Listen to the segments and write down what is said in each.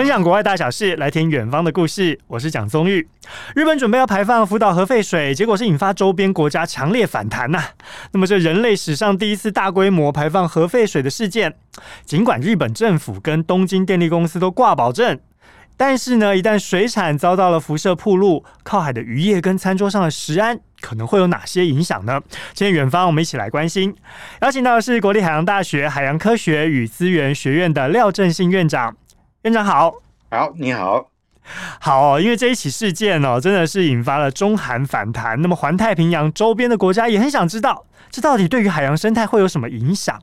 分享国外大小事，来听远方的故事。我是蒋宗玉。日本准备要排放福岛核废水，结果是引发周边国家强烈反弹呐、那么，这人类史上第一次大规模排放核废水的事件，尽管日本政府跟东京电力公司都挂保证。但是呢，一旦水产遭到了辐射暴露，靠海的渔业跟餐桌上的食安可能会有哪些影响呢？今天远方我们一起来关心，邀请到的是国立海洋大学海洋科学与资源学院的廖振兴院长。院长好，好，你好，好、哦，因为这一起事件哦，真的是引发了中韩反弹。那么环太平洋周边的国家也很想知道，这到底对于海洋生态会有什么影响？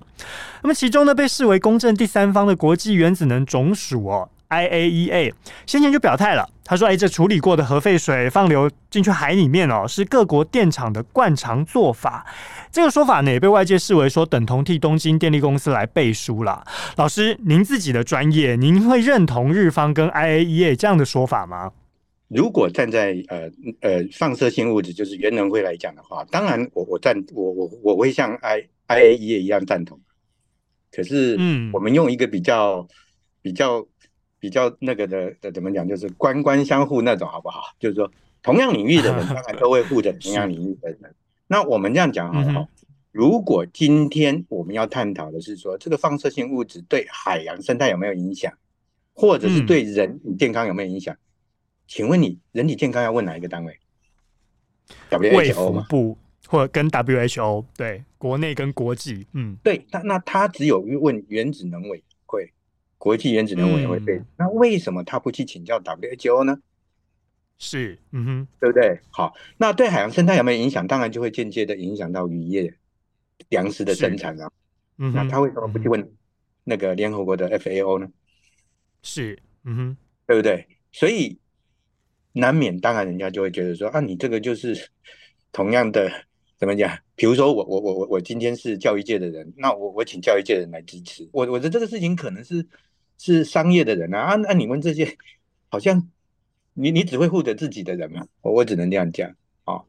那么其中呢，被视为公正第三方的国际原子能总署哦。IAEA 先前就表态了，他说：“哎，这处理过的核废水放流进去海里面哦，是各国电厂的惯常做法。”这个说法呢，也被外界视为说等同替东京电力公司来背书了。老师，您自己的专业，您会认同日方跟 IAEA 这样的说法吗？如果站在呃呃放射性物质就是原能会来讲的话，当然我我赞我我我会像 I IAEA 一样赞同。可是，嗯，我们用一个比较、嗯、比较。比较那个的的怎么讲，就是官官相护那种，好不好？就是说，同样领域的人，当然都会护着同样领域的人。那我们这样讲好不好？如果今天我们要探讨的是说，这个放射性物质对海洋生态有没有影响，或者是对人体健康有没有影响？请问你，人体健康要问哪一个单位？WHO 吗？不，或者跟 WHO 对，国内跟国际，嗯，对。那那他只有问原子能委员会。国际原子能委员会那为什么他不去请教 WHO 呢？是，嗯哼，对不对？好，那对海洋生态有没有影响？当然就会间接的影响到渔业、粮食的生产啊。嗯，那他为什么不去问那个联合国的 FAO 呢？是，嗯哼，对不对？所以难免，当然人家就会觉得说啊，你这个就是 同样的，怎么讲？比如说我我我我我今天是教育界的人，那我我请教育界的人来支持我，我的这个事情可能是。是商业的人啊，啊，那你们这些好像你你只会护着自己的人嘛，我我只能这样讲啊。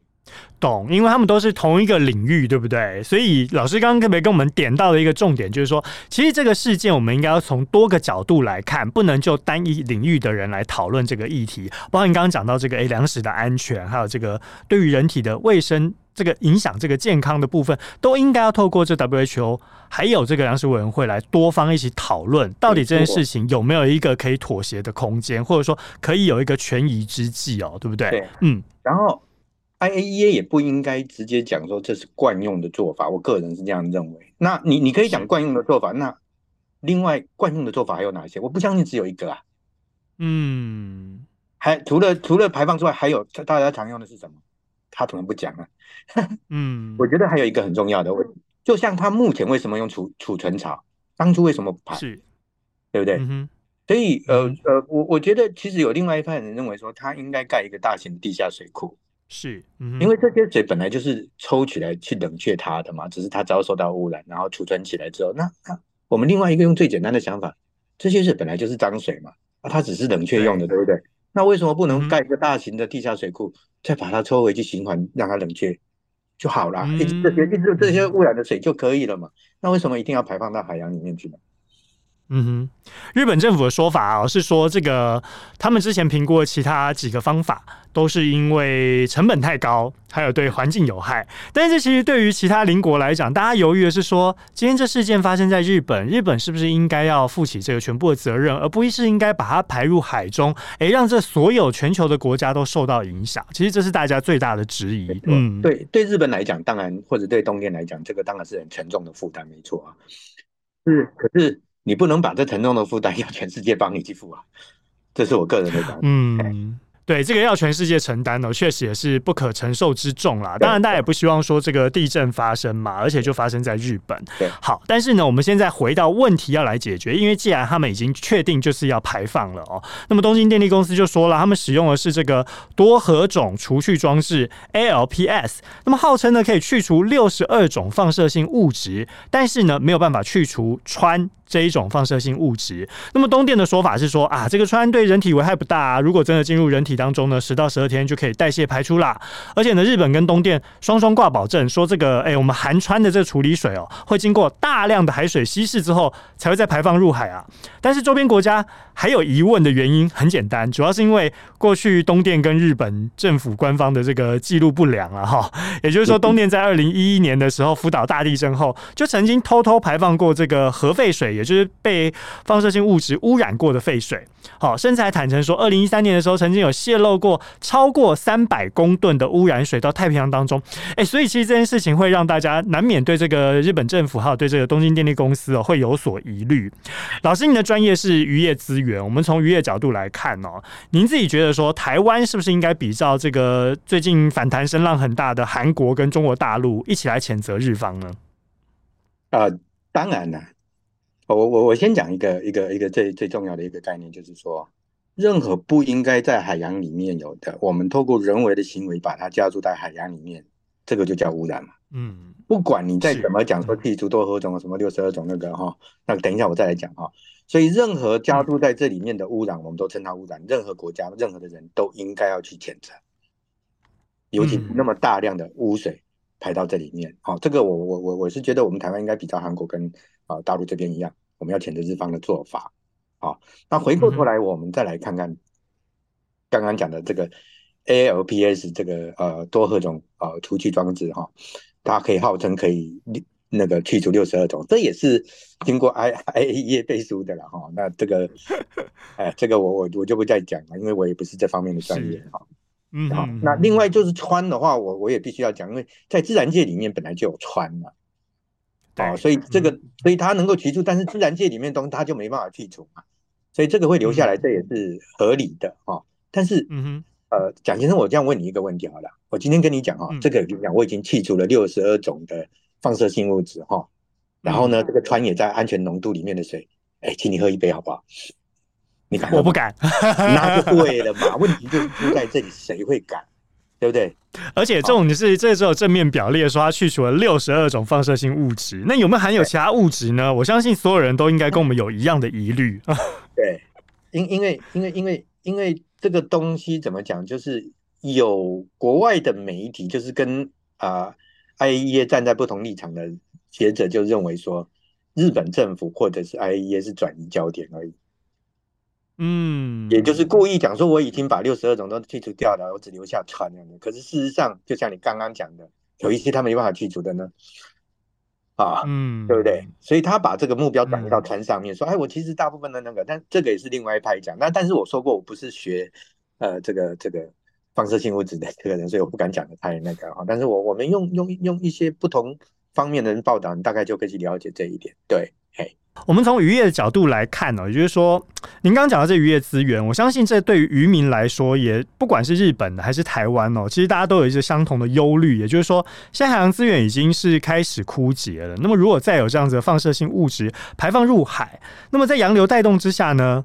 懂，因为他们都是同一个领域，对不对？所以老师刚刚特别跟我们点到的一个重点，就是说，其实这个事件我们应该要从多个角度来看，不能就单一领域的人来讨论这个议题。包括你刚刚讲到这个诶粮食的安全，还有这个对于人体的卫生。这个影响这个健康的部分，都应该要透过这 WHO 还有这个粮食委员会来多方一起讨论，到底这件事情有没有一个可以妥协的空间，或者说可以有一个权宜之计哦，对不对？对，嗯。然后 IAEA 也不应该直接讲说这是惯用的做法，我个人是这样认为。那你你可以讲惯用的做法，那另外惯用的做法还有哪些？我不相信只有一个啊。嗯，还除了除了排放之外，还有大家常用的是什么？他怎么不讲啊？嗯，我觉得还有一个很重要的问题，就像他目前为什么用储储存槽，当初为什么不排？是，对不对？嗯、所以呃呃，我我觉得其实有另外一派人认为说，他应该盖一个大型的地下水库。是、嗯，因为这些水本来就是抽起来去冷却它的嘛，只是它遭受到污染，然后储存起来之后，那那我们另外一个用最简单的想法，这些水本来就是脏水嘛，啊，它只是冷却用的，对，对不对？那为什么不能盖一个大型的地下水库，嗯、再把它抽回去循环，让它冷却？就好了，一直这些一直这些污染的水就可以了嘛？那为什么一定要排放到海洋里面去呢？嗯哼，日本政府的说法啊，是说这个他们之前评估的其他几个方法，都是因为成本太高，还有对环境有害。但是其实对于其他邻国来讲，大家犹豫的是说，今天这事件发生在日本，日本是不是应该要负起这个全部的责任，而不是应该把它排入海中？哎，让这所有全球的国家都受到影响。其实这是大家最大的质疑。嗯，对，对日本来讲，当然或者对东电来讲，这个当然是很沉重的负担，没错啊。是，可是。你不能把这沉重的负担 要全世界帮你去付啊，这是我个人的感觉。嗯。对，这个要全世界承担呢，确实也是不可承受之重啦。当然，大家也不希望说这个地震发生嘛，而且就发生在日本。对，好，但是呢，我们现在回到问题要来解决，因为既然他们已经确定就是要排放了哦，那么东京电力公司就说了，他们使用的是这个多核种除去装置 ALPS，那么号称呢可以去除六十二种放射性物质，但是呢没有办法去除氚、这一种放射性物质。那么东电的说法是说啊，这个氚对人体危害不大啊，如果真的进入人体当中呢，十到十二天就可以代谢排出啦。而且呢，日本跟东电双双挂保证说，这个哎，我们含氚的这个处理水哦，会经过大量的海水稀释之后，才会再排放入海啊。但是周边国家还有疑问的原因很简单，主要是因为过去东电跟日本政府官方的这个记录不良啊，哈，也就是说，东电在二零一一年的时候，福岛大地震后，就曾经偷偷排放过这个核废水，也就是被放射性物质污染过的废水。好，甚至还坦诚说，二零一三年的时候，曾经有泄露过超过三百公吨的污染水到太平洋当中。哎，所以其实这件事情会让大家难免对这个日本政府还有对这个东京电力公司哦会有所疑虑。老师，您的专业是渔业资源，我们从渔业角度来看哦，您自己觉得说，台湾是不是应该比照这个最近反弹声浪很大的韩国跟中国大陆一起来谴责日方呢？啊、当然了。我我我先讲一个一个一个最最重要的一个概念，就是说，任何不应该在海洋里面有的，我们透过人为的行为把它加注在海洋里面，这个就叫污染嘛。嗯，不管你再怎么讲说剔除多何种什么六十二种那个哈，那等一下我再来讲哈。所以任何加注在这里面的污染，我们都称它污染。任何国家任何的人都应该要去谴责，尤其那么大量的污水排到这里面。好，这个我我我我是觉得我们台湾应该比照韩国跟。啊，大陆这边一样，我们要谴责日方的做法。好，那回过头来，我们再来看看刚刚讲的这个 ALPS 这个呃多核种呃除去装置哈，它可以号称可以那个去除六十二种，这也是经过 I IAEA 背书的了哈。那这个 哎，这个我我我就不再讲了，因为我也不是这方面的专业哈。嗯，好，那另外就是氚的话，我我也必须要讲，因为在自然界里面本来就有氚嘛。哦，所以这个，所以它能够去除，但是自然界里面东西它就没办法去除嘛，所以这个会留下来，这也是合理的哈。但是，嗯哼，呃，蒋先生，我这样问你一个问题好了，我今天跟你讲哈，这个跟你讲，我已经去除了六十二种的放射性物质哈，然后呢，这个川也在安全浓度里面的水，哎，请你喝一杯好不好？你敢？我不敢，那就对了嘛，问题就是出在这里，谁会敢？对不对？而且这种是这时候正面表列说它去除了六十二种放射性物质，那有没有含有其他物质呢？我相信所有人都应该跟我们有一样的疑虑。对，因因为因为因为因为这个东西怎么讲？就是有国外的媒体，就是跟啊 IAEA 站在不同立场的学者就认为说，日本政府或者是 IAEA 是转移焦点而已。嗯，也就是故意讲说我已经把六十二种都去除掉了，我只留下氚了。可是事实上，就像你刚刚讲的，有一些他没办法去除的呢，啊，嗯，对不对？所以他把这个目标转移到船上面，说，哎，我其实大部分的那个，但这个也是另外一派讲。那但是我说过，我不是学呃这个这个放射性物质的这个人，所以我不敢讲的太那个哈。但是我我们用用用一些不同方面的人报道，你大概就可以去了解这一点，对。我们从渔业的角度来看呢，也就是说，您刚刚讲到这渔业资源，我相信这对于渔民来说，也不管是日本还是台湾哦，其实大家都有一些相同的忧虑，也就是说，现在海洋资源已经是开始枯竭了。那么，如果再有这样子的放射性物质排放入海，那么在洋流带动之下呢，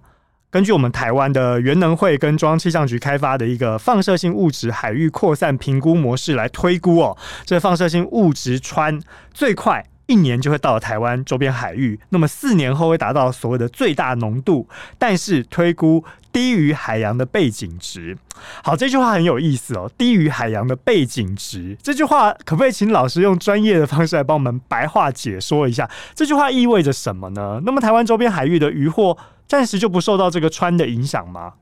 根据我们台湾的原能会跟中央气象局开发的一个放射性物质海域扩散评估模式来推估哦，这放射性物质穿最快。一年就会到了台湾周边海域，那么四年后会达到所谓的最大浓度，但是推估低于海洋的背景值。好，这句话很有意思哦，低于海洋的背景值，这句话可不可以请老师用专业的方式来帮我们白话解说一下？这句话意味着什么呢？那么台湾周边海域的渔获暂时就不受到这个川的影响吗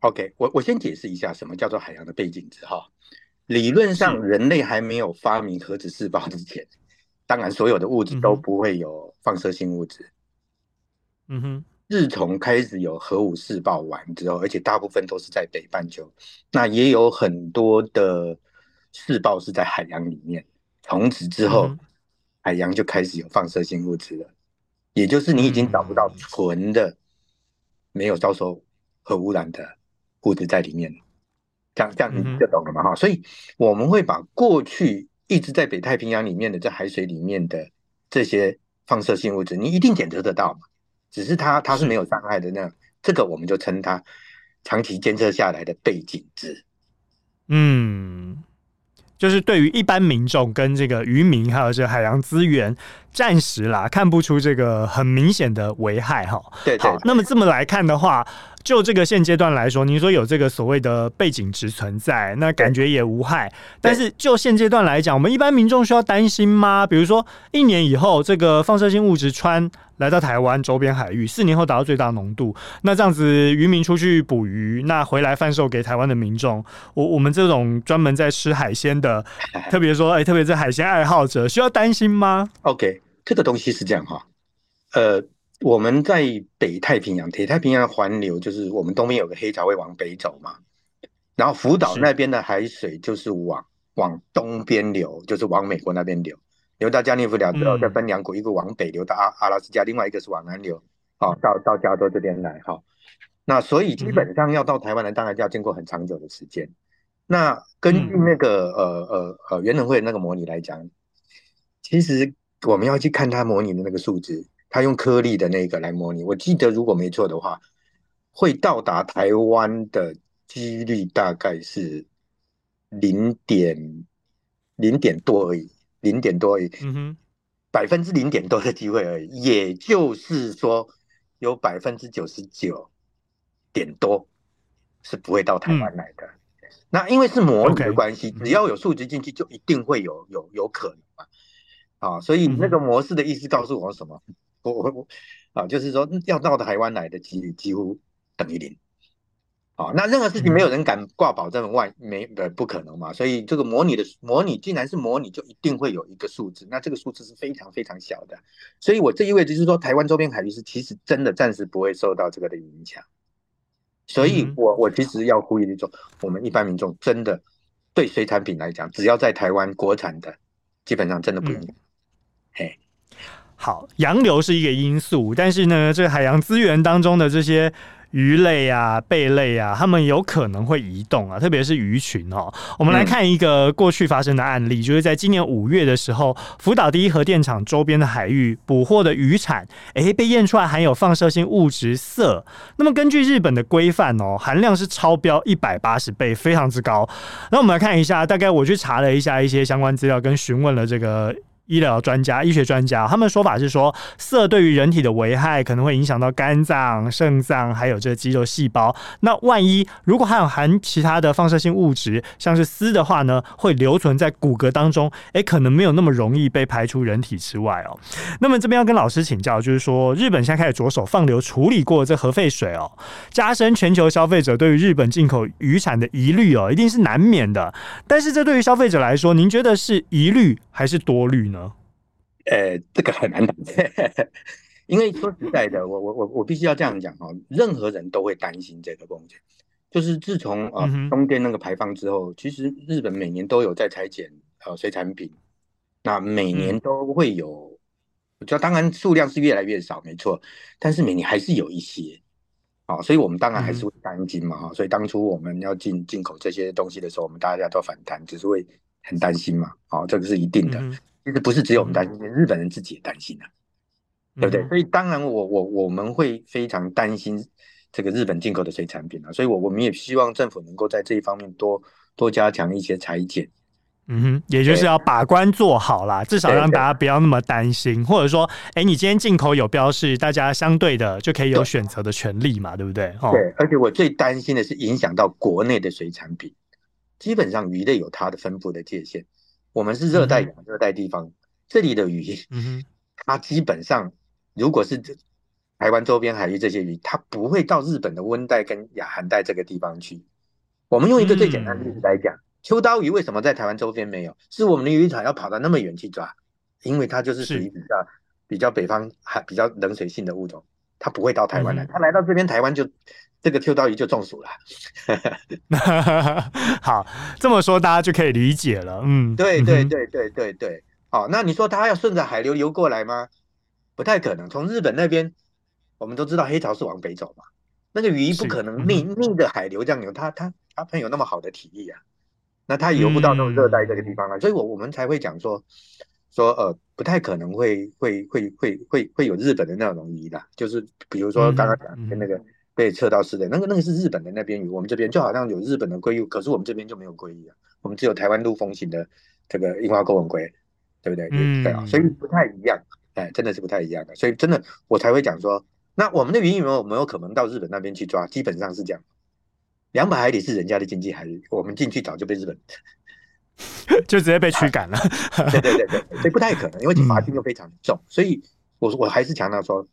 ？OK，我我先解释一下什么叫做海洋的背景值哈。理论上，人类还没有发明核子试爆之前。当然，所有的物质都不会有放射性物质。嗯哼，自从开始有核武试爆完之后，而且大部分都是在北半球，那也有很多的试爆是在海洋里面。从此之后，海洋就开始有放射性物质了，也就是你已经找不到纯的没有遭受核污染的物质在里面。这样这样你就懂了嘛？哈，所以我们会把过去。一直在北太平洋里面的在海水里面的这些放射性物质，你一定检测得到嘛？只是它它是没有伤害的，那这个我们就称它长期监测下来的背景值。嗯，就是对于一般民众跟这个渔民还有这海洋资源暂时啦看不出这个很明显的危害哈。对，对，对，好，那么这么来看的话，就这个现阶段来说，您说有这个所谓的背景值存在，那感觉也无害。但是就现阶段来讲，我们一般民众需要担心吗？比如说一年以后，这个放射性物质穿来到台湾周边海域，四年后达到最大浓度，那这样子渔民出去捕鱼，那回来贩售给台湾的民众，我我们这种专门在吃海鲜的，特别说，哎、欸，特别是海鲜爱好者，需要担心吗？OK，这个东西是这样哈，呃。我们在北太平洋，北太平洋的环流就是我们东边有个黑潮会往北走嘛，然后福岛那边的海水就是往往东边流，就是往美国那边流，流到加利福尼亚之后再分两股，一个往北流到阿阿拉斯加，另外一个是往南流，好到到加州这边来哈。那所以基本上要到台湾来，当然就要经过很长久的时间。那根据那个呃呃呃原能会那个模拟来讲，其实我们要去看它模拟的那个数值。他用颗粒的那个来模拟，我记得如果没错的话，会到达台湾的几率大概是零点零点多而已，零点多而已，嗯哼，百分之零点多的机会而已。也就是说，有百分之九十九点多是不会到台湾来的。嗯、那因为是模拟的关系，okay, 只要有数值进去，就一定会有有有可能嘛。啊，所以那个模式的意思告诉我什么？嗯我我我啊，就是说要到台湾来的几率几乎等于零，啊，那任何事情没有人敢挂保证，万没呃不可能嘛，所以这个模拟的模拟，既然是模拟，就一定会有一个数字，那这个数字是非常非常小的，所以我这意味着就是说，台湾周边海域是其实真的暂时不会受到这个的影响，所以我我其实要呼吁一种，我们一般民众真的对水产品来讲，只要在台湾国产的，基本上真的不用，嘿。好，洋流是一个因素，但是呢，这个海洋资源当中的这些鱼类啊、贝类啊，它们有可能会移动啊，特别是鱼群哦。我们来看一个过去发生的案例，就是在今年五月的时候，福岛第一核电厂周边的海域捕获的渔产，哎、欸，被验出来含有放射性物质色。那么根据日本的规范哦，含量是超标一百八十倍，非常之高。那我们来看一下，大概我去查了一下一些相关资料，跟询问了这个。医疗专家、医学专家，他们说法是说，色对于人体的危害可能会影响到肝脏、肾脏，还有这肌肉细胞。那万一如果还有含其他的放射性物质，像是丝的话呢，会留存在骨骼当中，哎，可能没有那么容易被排出人体之外哦。那么这边要跟老师请教，就是说，日本现在开始着手放流处理过这核废水哦，加深全球消费者对于日本进口渔产的疑虑哦，一定是难免的。但是这对于消费者来说，您觉得是疑虑还是多虑呢？呃，这个很难讲，因为说实在的，我我我我必须要这样讲哈，任何人都会担心这个风险。就是自从啊东电那个排放之后，其实日本每年都有在裁减呃水产品，那每年都会有，就当然数量是越来越少，没错，但是每年还是有一些，啊，所以我们当然还是会担心嘛哈，所以当初我们要进进口这些东西的时候，我们大家都反弹，只是会很担心嘛，啊，这个是一定的。其实不是只有我们担心，日本人自己也担心啊，对不对？所以当然我，我我我们会非常担心这个日本进口的水产品啊，所以我我们也希望政府能够在这一方面多多加强一些裁剪。嗯哼，也就是要把关做好啦，至少让大家不要那么担心，或者说，哎，你今天进口有标示，大家相对的就可以有选择的权利嘛，对，对不对？对，而且我最担心的是影响到国内的水产品，基本上鱼类有它的分布的界限。我们是热带亚热带地方，嗯、这里的鱼，嗯、它基本上如果是台湾周边海域这些鱼，它不会到日本的温带跟亚寒带这个地方去。我们用一个最简单的例子来讲，嗯、秋刀鱼为什么在台湾周边没有？是我们的渔船要跑到那么远去抓，因为它就是属于比较比较北方还比较冷水性的物种，它不会到台湾来，它来到这边台湾就。这个秋刀鱼就中暑了，好，这么说大家就可以理解了。嗯，对对对对对对，好，那你说它要顺着海流流过来吗？不太可能。从日本那边，我们都知道黑潮是往北走嘛，那个鱼不可能逆逆着海流这样游，它它它没有那么好的体力啊，那它游不到那种热带这个地方啊，所以我我们才会讲说说呃，不太可能会会会会会会有日本的那种鱼的，就是比如说刚刚讲的那个。被测到是的，那个那个是日本的那边鱼，我们这边就好像有日本的鲑鱼，可是我们这边就没有鲑鱼啊，我们只有台湾陆风型的这个樱花钩吻鲑，对不对？嗯，对啊，所以不太一样哎，真的是不太一样的。所以真的我才会讲说，那我们的渔业有没有可能到日本那边去抓？基本上是这样，两百海里是人家的经济海域，我们进去早就被日本 就直接被驱赶了。对对对对，所以不太可能，因为罚金又非常重。嗯、所以我我还是强调说，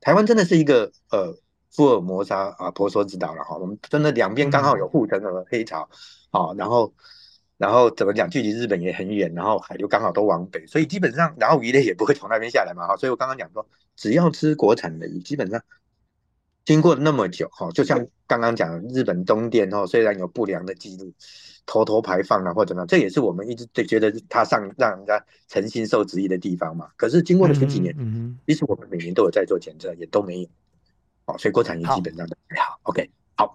台湾真的是一个呃福尔摩沙啊婆娑之岛了哈。我们真的两边刚好有护城河、黑潮啊，然后。然后怎么讲？距离日本也很远，然后海流刚好都往北，所以基本上，然后鱼类也不会从那边下来嘛，哈。所以我刚刚讲说，只要吃国产的鱼，基本上经过那么久，哈，就像刚刚讲的日本东电，哈，虽然有不良的记录，偷偷排放啊或怎么样，这也是我们一直对觉得它上让人家诚心受质疑的地方嘛。可是经过了十几年，嗯，其实我们每年都有在做检测，也都没有，哦，所以国产鱼基本上都还好。OK，好。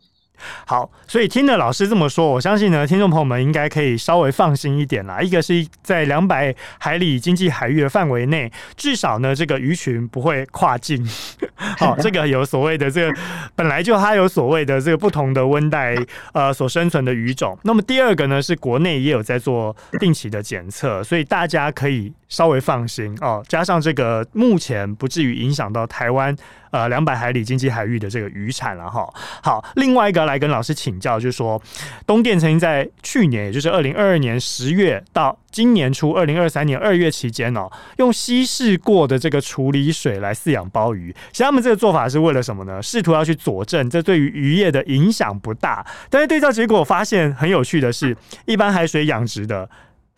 好，所以听了老师这么说，我相信呢，听众朋友们应该可以稍微放心一点啦。一个是在两百海里经济海域的范围内，至少呢，这个鱼群不会跨境。好，这个有所谓的这个本来就它有所谓的这个不同的温带呃所生存的鱼种。那么第二个呢，是国内也有在做定期的检测，所以大家可以稍微放心哦。加上这个目前不至于影响到台湾。呃，两百海里经济海域的这个渔产了哈。好，另外一个来跟老师请教，就是说，东电曾经在去年，也就是二零二二年十月到今年初二零二三年二月期间哦，用稀释过的这个处理水来饲养鲍鱼。其实他们这个做法是为了什么呢？试图要去佐证这对于渔业的影响不大。但是对照结果发现很有趣的是，一般海水养殖的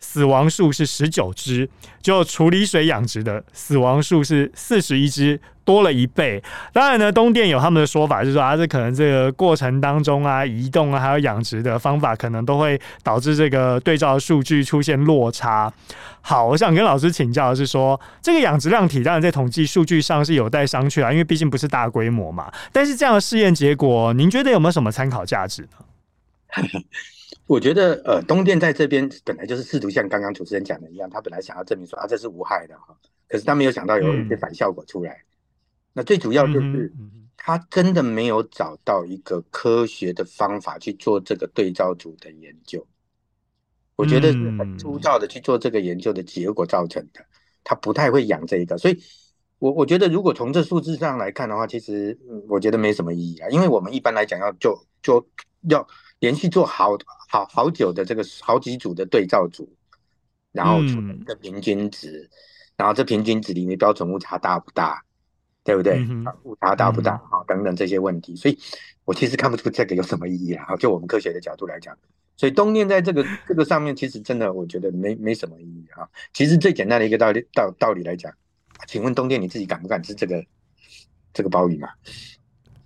死亡数是十九只，就处理水养殖的死亡数是四十一只。多了一倍。当然呢，东电有他们的说法，就是说啊，这可能这个过程当中啊，移动啊，还有养殖的方法，可能都会导致这个对照数据出现落差。好，我想跟老师请教的是说，这个养殖量体当然在统计数据上是有待商榷啊，因为毕竟不是大规模嘛。但是这样的试验结果，您觉得有没有什么参考价值呢？我觉得呃，东电在这边本来就是试图像刚刚主持人讲的一样，他本来想要证明说啊，这是无害的哈，可是他没有想到有一些反效果出来。嗯那最主要就是，他真的没有找到一个科学的方法去做这个对照组的研究。我觉得是很粗糙的去做这个研究的结果造成的。他不太会养这一个，所以我我觉得如果从这数字上来看的话，其实我觉得没什么意义啊。因为我们一般来讲要就就要连续做好好好久的这个好几组的对照组，然后出一个平均值，然后这平均值里面标准误差大不大？对不对？误差大不大？啊，等等这些问题，所以我其实看不出这个有什么意义啊。就我们科学的角度来讲，所以冬电在这个 这个上面，其实真的我觉得没没什么意义啊。其实最简单的一个道理道道理来讲，请问冬电你自己敢不敢吃这个这个鲍鱼嘛？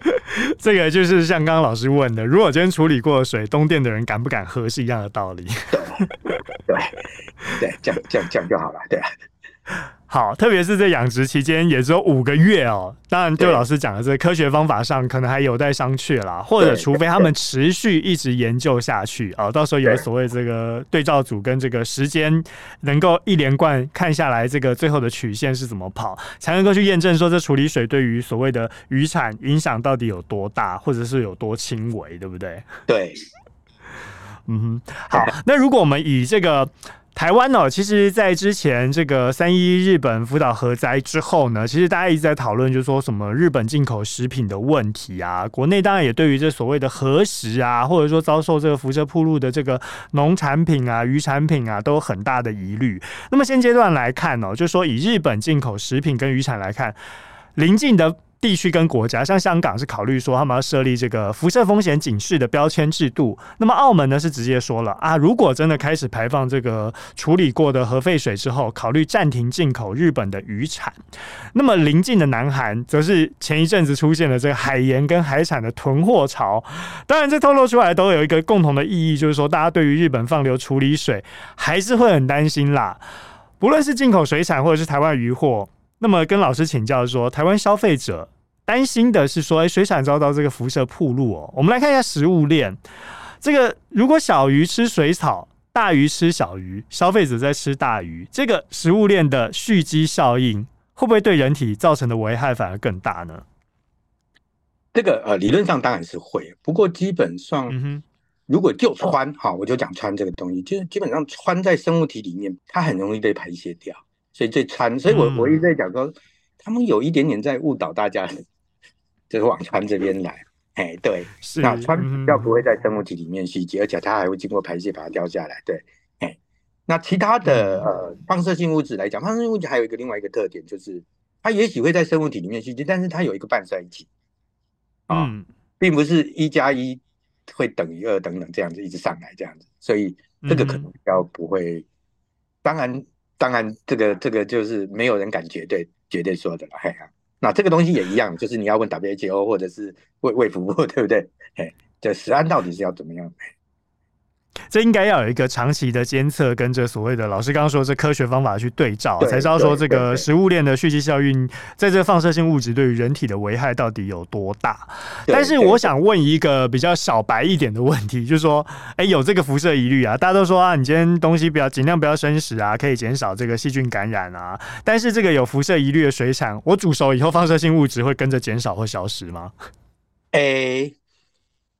这个就是像刚刚老师问的，如果今天处理过的水，东电的人敢不敢喝是一样的道理。对对对，这样这样这样就好了，对。好，特别是在养殖期间也只有五个月哦。当然，对老师讲的这个科学方法上，可能还有待商榷啦。或者，除非他们持续一直研究下去啊，到时候有所谓这个对照组跟这个时间能够一连贯看下来，这个最后的曲线是怎么跑，才能够去验证说这处理水对于所谓的渔产影响到底有多大，或者是有多轻微，对不对？对。嗯哼。好，那如果我们以这个。台湾呢，其实，在之前这个三一日本福岛核灾之后呢，其实大家一直在讨论，就是说什么日本进口食品的问题啊。国内当然也对于这所谓的核食啊，或者说遭受这个辐射铺路的这个农产品啊、渔产品啊，都有很大的疑虑。那么现阶段来看呢，就是说以日本进口食品跟渔产来看，邻近的。地区跟国家，像香港是考虑说他们要设立这个辐射风险警示的标签制度。那么澳门呢是直接说了啊，如果真的开始排放这个处理过的核废水之后，考虑暂停进口日本的渔产。那么邻近的南韩则是前一阵子出现了这个海盐跟海产的囤货潮。当然，这透露出来都有一个共同的意义，就是说大家对于日本放流处理水还是会很担心啦。不论是进口水产或者是台湾渔货，那么跟老师请教说，台湾消费者。担心的是说，哎，水产遭到这个辐射暴露哦。我们来看一下食物链，这个如果小鱼吃水草，大鱼吃小鱼，消费者在吃大鱼，这个食物链的蓄积效应会不会对人体造成的危害反而更大呢？这个呃，理论上当然是会，不过基本上，嗯，如果就穿哈，我就讲穿这个东西，就是基本上穿在生物体里面，它很容易被排泄掉。所以这穿，所以我我一直在讲说，他们有一点点在误导大家，就是往川这边来。哎，对，是那川比较不会在生物体里面蓄积，而且它还会经过排泄把它掉下来。对，哎，那其他的呃放射性物质来讲，放射性物质还有一个另外一个特点，就是它也许会在生物体里面蓄积，但是它有一个半衰期啊，嗯、并不是一加一会等于二等等这样子一直上来这样子，所以这个可能比较不会。嗯、当然，当然，这个这个就是没有人敢绝对绝对说的了，嘿哈。那这个东西也一样，就是你要问 WHO 或者是卫卫福部，对不对？哎，这食安到底是要怎么样？这应该要有一个长期的监测，跟这所谓的老师刚刚说这科学方法去对照，才知道说这个食物链的蓄积效应，在这放射性物质对于人体的危害到底有多大。但是我想问一个比较小白一点的问题，就是说，哎，有这个辐射疑虑啊，大家都说啊，你今天东西不要尽量不要生食啊，可以减少这个细菌感染啊。但是这个有辐射疑虑的水产，我煮熟以后放射性物质会跟着减少或消失吗？哎。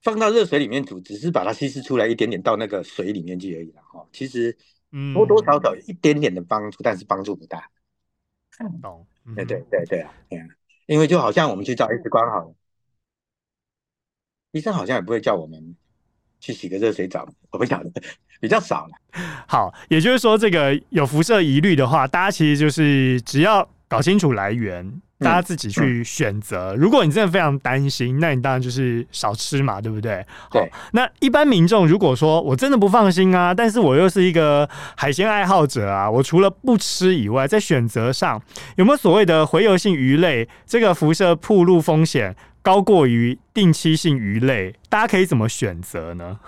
放到热水里面煮，只是把它稀释出来一点点到那个水里面去而已了哈。其实，多多少少有一点点的帮助，但是帮助不大。懂？对对对对啊，对啊。因为就好像我们去照 X 光好了，医生好像也不会叫我们去洗个热水澡，我不晓得，比较少了。好，也就是说，这个有辐射疑虑的话，大家其实就是只要搞清楚来源。大家自己去选择。如果你真的非常担心，那你当然就是少吃嘛，对不对？好。那一般民众如果说我真的不放心啊，但是我又是一个海鲜爱好者啊，我除了不吃以外，在选择上有没有所谓的洄游性鱼类，这个辐射暴露风险高过于定期性鱼类？大家可以怎么选择呢？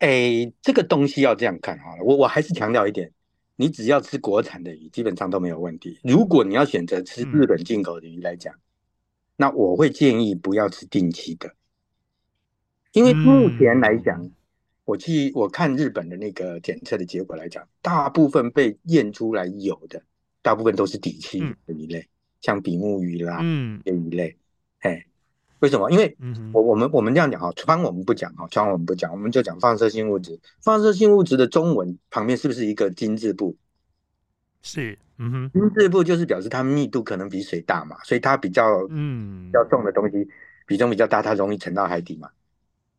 哎、欸，这个东西要这样看好了，我我还是强调一点。你只要吃国产的鱼，基本上都没有问题。如果你要选择吃日本进口的鱼来讲，嗯、那我会建议不要吃定期的，因为目前来讲，嗯、我去我看日本的那个检测的结果来讲，大部分被验出来有的，大部分都是底栖的鱼类，嗯、像比目鱼啦，嗯，这鱼类，嘿。为什么？因为我我们我们这样讲哈，穿我们不讲哈，穿我们不讲，我们就讲放射性物质。放射性物质的中文旁边是不是一个金字部？是，嗯哼，金字部就是表示它密度可能比水大嘛，所以它比较嗯比较重的东西比重比较大，它容易沉到海底嘛。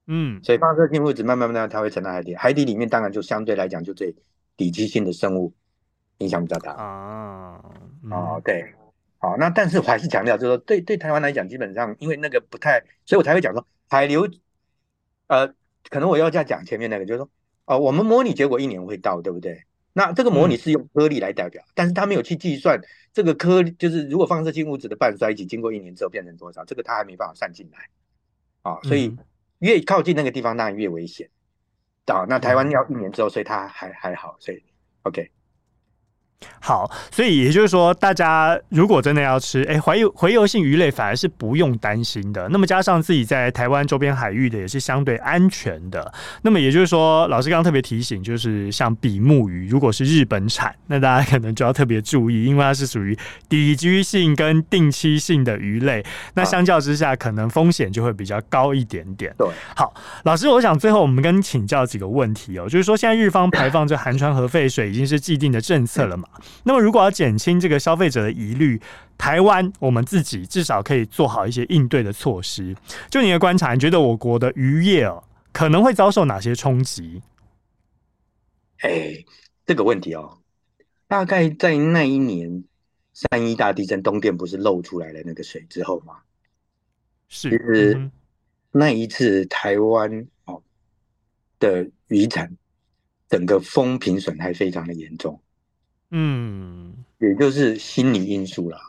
嗯，所以放射性物质慢慢慢慢它会沉到海底，海底里面当然就相对来讲就对底栖性的生物影响比较大啊。哦，对。好，那但是我还是强调，就是说对对台湾来讲，基本上因为那个不太，所以我才会讲说海流，呃，可能我要再讲前面那个，就是说，哦、呃，我们模拟结果一年会到，对不对？那这个模拟是用颗粒来代表，嗯、但是他没有去计算这个颗粒，就是如果放射性物质的半衰期经过一年之后变成多少，这个他还没办法算进来。啊，所以越靠近那个地方当然越危险。啊，那台湾要一年之后，所以它还还好，所以 OK。好，所以也就是说，大家如果真的要吃，哎，洄游洄游性鱼类反而是不用担心的。那么加上自己在台湾周边海域的也是相对安全的。那么也就是说，老师刚刚特别提醒，就是像比目鱼，如果是日本产，那大家可能就要特别注意，因为它是属于底居性跟定期性的鱼类。那相较之下，可能风险就会比较高一点点。对，好，老师，我想最后我们跟你请教几个问题哦，就是说现在日方排放这含川核废水已经是既定的政策了嘛？那么，如果要减轻这个消费者的疑虑，台湾我们自己至少可以做好一些应对的措施。就你的观察，你觉得我国的渔业哦可能会遭受哪些冲击？哎，这个问题哦，大概在那一年三一大地震，东电不是漏出来了那个水之后吗？是，其实那一次台湾哦的渔产整个风评损害非常的严重。嗯，也就是心理因素啦，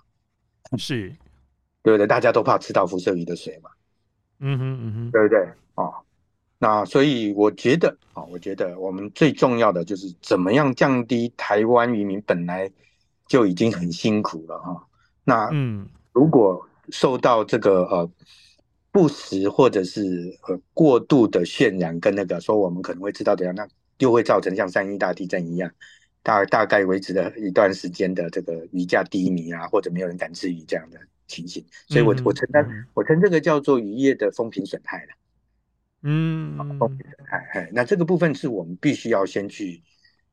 是，对不对？大家都怕吃到辐射鱼的水嘛，嗯哼嗯哼，对不对？哦，那所以我觉得啊，我觉得我们最重要的就是怎么样降低台湾渔民本来就已经很辛苦了哈。那嗯，如果受到这个呃不实或者是呃过度的渲染跟那个说我们可能会知道怎样，那又会造成像三一大地震一样。大大概维持了一段时间的这个鱼价低迷啊，或者没有人敢吃鱼这样的情形，所以我我承担我称这个叫做渔业的风评损害了。嗯，风评损害，那这个部分是我们必须要先去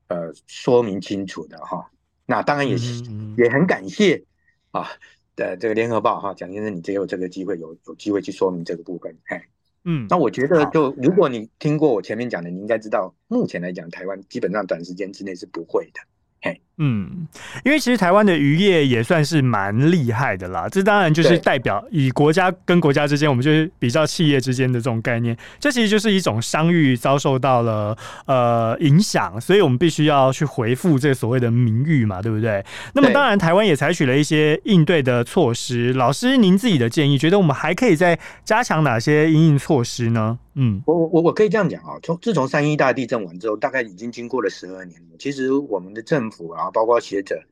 呃说明清楚的哈。那当然也是也很感谢啊的这个联合报哈，蒋先生，你只有这个机会有有机会去说明这个部分，哎，嗯，那我觉得就如果你听过我前面讲的，你应该知道，目前来讲，台湾基本上短时间之内是不会的。嗯，因为其实台湾的渔业也算是蛮厉害的啦。这当然就是代表以国家跟国家之间，我们就是比较企业之间的这种概念。这其实就是一种商誉遭受到了呃影响，所以我们必须要去回复这所谓的名誉嘛，对不对？那么当然，台湾也采取了一些应对的措施。老师，您自己的建议，觉得我们还可以再加强哪些应应措施呢？嗯，我我我我可以这样讲啊，从自从三一大地震完之后，大概已经经过了十二年了。其实我们的政府啊，包括学者，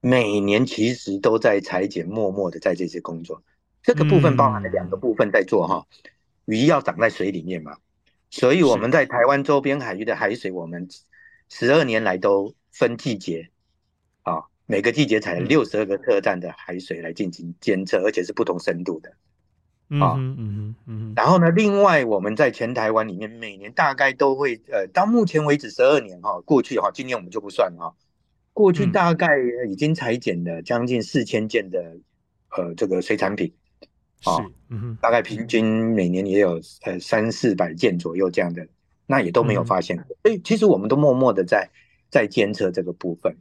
每年其实都在裁剪，默默的在这些工作。这个部分包含了两个部分在做哈，鱼要长在水里面嘛，所以我们在台湾周边海域的海水，我们十二年来都分季节啊，每个季节采了六十二个特站的海水来进行监测，而且是不同深度的。啊，嗯嗯嗯，然后呢，另外我们在全台湾里面，每年大概都会，呃，到目前为止十二年哈，过去哈，今年我们就不算哈，过去大概已经裁剪了将近四千件的，呃，这个水产品，啊，嗯大概平均每年也有呃三四百件左右这样的，那也都没有发现，所以其实我们都默默的在在监测这个部分，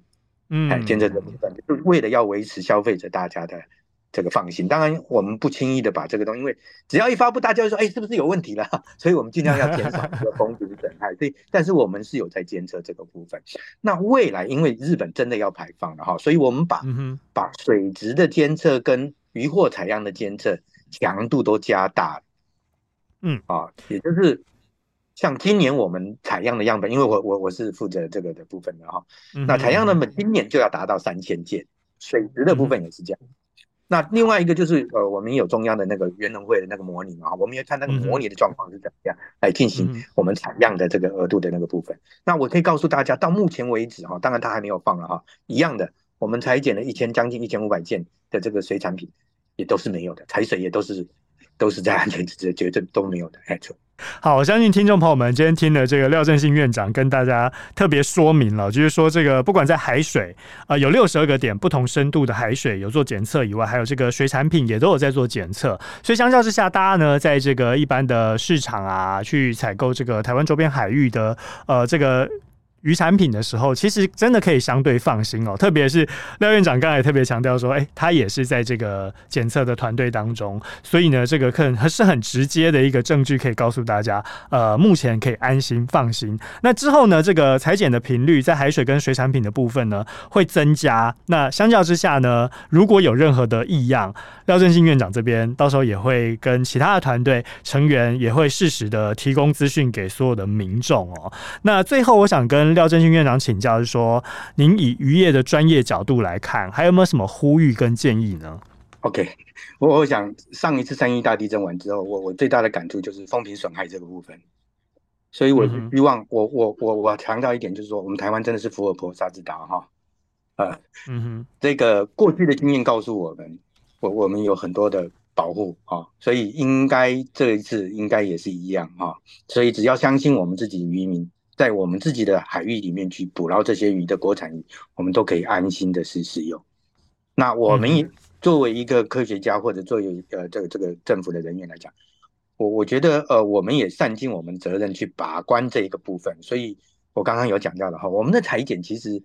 嗯，监测这部分，就是为了要维持消费者大家的。这个放心，当然我们不轻易的把这个东西，因为只要一发布，大家就说，哎，是不是有问题了？所以我们尽量要减少这个风险损害。所以，但是我们是有在监测这个部分。那未来，因为日本真的要排放了哈，所以我们把、嗯、把水质的监测跟渔获采样的监测强度都加大了。嗯啊，也就是像今年我们采样的样本，因为我我我是负责这个的部分的哈，那采样的本今年就要达到三千件，水质的部分也是这样。那另外一个就是，呃，我们有中央的那个元能会的那个模拟嘛，我们要看那个模拟的状况是怎么样来进行我们采样的这个额度的那个部分。那我可以告诉大家，到目前为止哈，当然它还没有放了哈，一样的，我们采检了一千将近一千五百件的这个水产品，也都是没有的，采水也都是都是在安全值绝对都没有的，没错。好，我相信听众朋友们今天听了这个廖振兴院长跟大家特别说明了，就是说这个不管在海水啊、有六十二个点不同深度的海水有做检测以外，还有这个水产品也都有在做检测，所以相较之下，大家呢在这个一般的市场啊去采购这个台湾周边海域的呃这个。鱼产品的时候，其实真的可以相对放心哦。特别是廖院长刚才特别强调说，哎、他也是在这个检测的团队当中，所以呢，这个可能还是很直接的一个证据，可以告诉大家，呃，目前可以安心放心。那之后呢，这个采检的频率在海水跟水产品的部分呢会增加。那相较之下呢，如果有任何的异样，廖振兴院长这边到时候也会跟其他的团队成员也会适时的提供资讯给所有的民众哦。那最后，我想跟廖振兴院长请教是说，您以渔业的专业角度来看，还有没有什么呼吁跟建议呢？OK，我我想上一次三一大地震完之后，我我最大的感触就是风评损害这个部分，所以我希望我我我我强调一点，就是说我们台湾真的是福尔摩沙之岛哈，呃，嗯哼，这个过去的经验告诉我们，我我们有很多的保护啊，所以应该这一次应该也是一样哈，所以只要相信我们自己渔民。在我们自己的海域里面去捕捞这些鱼的国产鱼，我们都可以安心的去使用。那我们也作为一个科学家或者作为呃这个这个政府的人员来讲，我我觉得呃我们也善尽我们责任去把关这一个部分。所以我刚刚有讲到了哈，我们的裁剪其实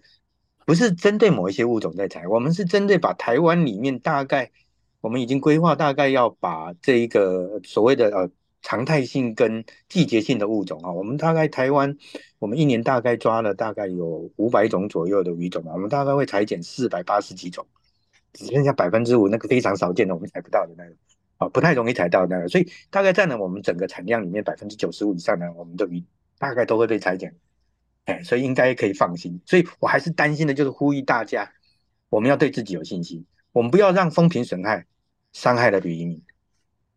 不是针对某一些物种在裁，我们是针对把台湾里面大概我们已经规划大概要把这一个所谓的呃。常态性跟季节性的物种啊，我们大概台湾，我们一年大概抓了大概有五百种左右的鱼种啊，我们大概会采检四百八十几种，只剩下百分之五那个非常少见的，我们采不到的那个啊，不太容易采到的那个，所以大概占了我们整个产量里面百分之九十五以上的我们的鱼大概都会被采检，哎，所以应该可以放心。所以我还是担心的就是呼吁大家，我们要对自己有信心，我们不要让风评损害伤害了渔民。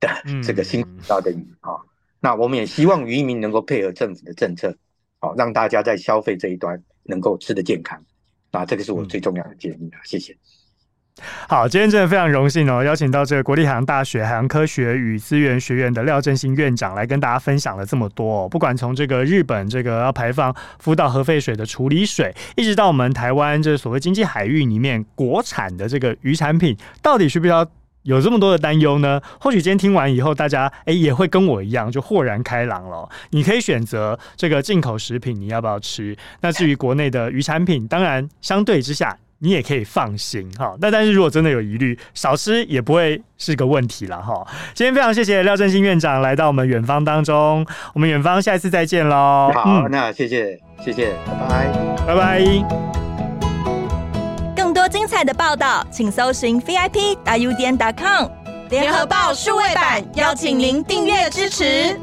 的这个辛苦到的鱼啊，那我们也希望渔民能够配合政府的政策，好让大家在消费这一端能够吃得健康，那这个是我最重要的建议啊，谢谢。好，今天真的非常荣幸哦，邀请到这个国立海洋大学海洋科学与资源学院的廖振兴院长来跟大家分享了这么多哦。不管从这个日本这个要排放福岛核废水的处理水，一直到我们台湾这所谓经济海域里面国产的这个鱼产品，到底需不需要有这么多的担忧呢？或许今天听完以后，大家诶也会跟我一样，就豁然开朗了。你可以选择这个进口食品，你要不要吃？那至于国内的鱼产品，当然相对之下。你也可以放心哈，那但是如果真的有疑虑，少吃也不会是个问题了哈。今天非常谢谢廖振兴院长来到我们远方当中，我们远方下一次再见喽。好，嗯、那谢谢谢谢，拜拜拜拜。多精彩的报道，请搜寻 VIP 大 U 点 com 联合报数位版，邀请您订阅支持。